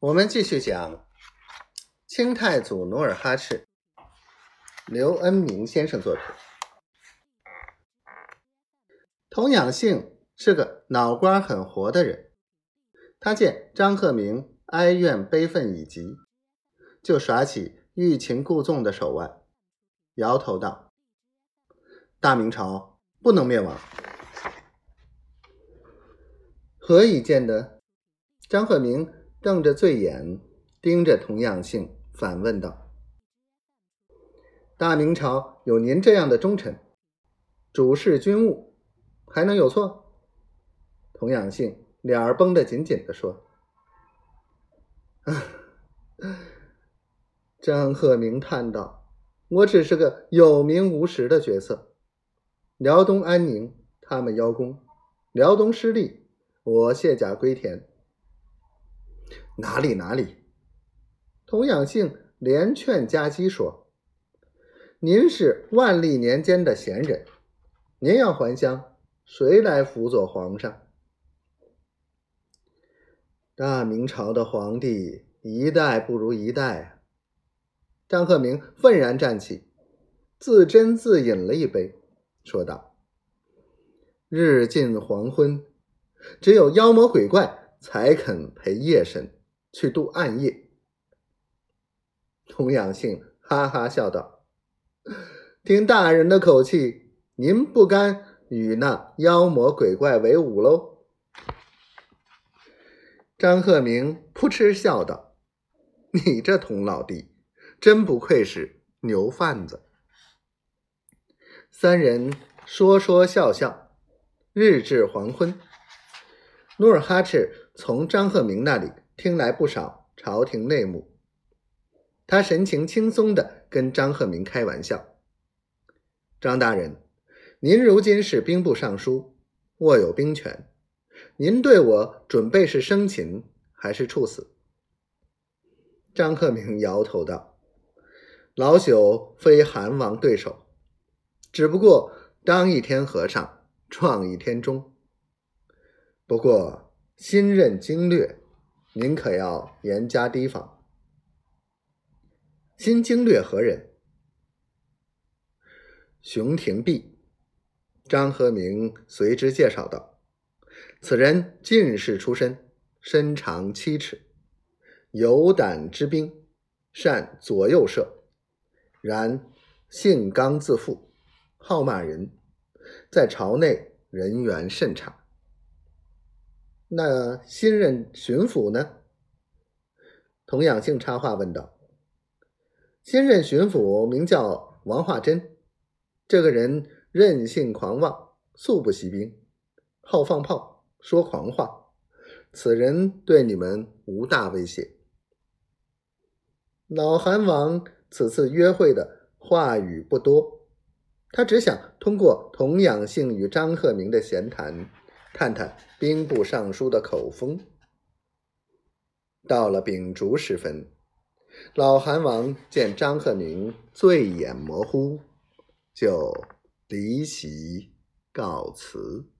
我们继续讲清太祖努尔哈赤，刘恩明先生作品。童养性是个脑瓜很活的人，他见张鹤鸣哀怨悲愤已极，就耍起欲擒故纵的手腕，摇头道：“大明朝不能灭亡。”何以见得？张鹤鸣。瞪着醉眼，盯着童养性，反问道：“大明朝有您这样的忠臣，主事军务，还能有错？”童养性脸儿绷得紧紧的说：“张鹤鸣叹道：“我只是个有名无实的角色。辽东安宁，他们邀功；辽东失利，我卸甲归田。”哪里哪里，童养性连劝夹击说：“您是万历年间的贤人，您要还乡，谁来辅佐皇上？大明朝的皇帝一代不如一代啊！”张鹤鸣愤然站起，自斟自饮了一杯，说道：“日近黄昏，只有妖魔鬼怪才肯陪夜神。”去度暗夜，童养性哈哈笑道：“听大人的口气，您不甘与那妖魔鬼怪为伍喽？”张鹤鸣扑哧笑道：“你这童老弟，真不愧是牛贩子。”三人说说笑笑，日至黄昏，努尔哈赤从张鹤鸣那里。听来不少朝廷内幕，他神情轻松地跟张鹤鸣开玩笑：“张大人，您如今是兵部尚书，握有兵权，您对我准备是生擒还是处死？”张鹤鸣摇头道：“老朽非韩王对手，只不过当一天和尚撞一天钟。不过新任经略。”您可要严加提防。新经略何人？熊廷弼。张和明随之介绍道：“此人进士出身，身长七尺，有胆之兵，善左右射，然性刚自负，好骂人，在朝内人缘甚差。”那新任巡抚呢？童养性插话问道：“新任巡抚名叫王化贞，这个人任性狂妄，素不习兵，好放炮，说狂话。此人对你们无大威胁。老韩王此次约会的话语不多，他只想通过童养性与张鹤鸣的闲谈。”探探兵部尚书的口风。到了秉烛时分，老韩王见张鹤鸣醉眼模糊，就离席告辞。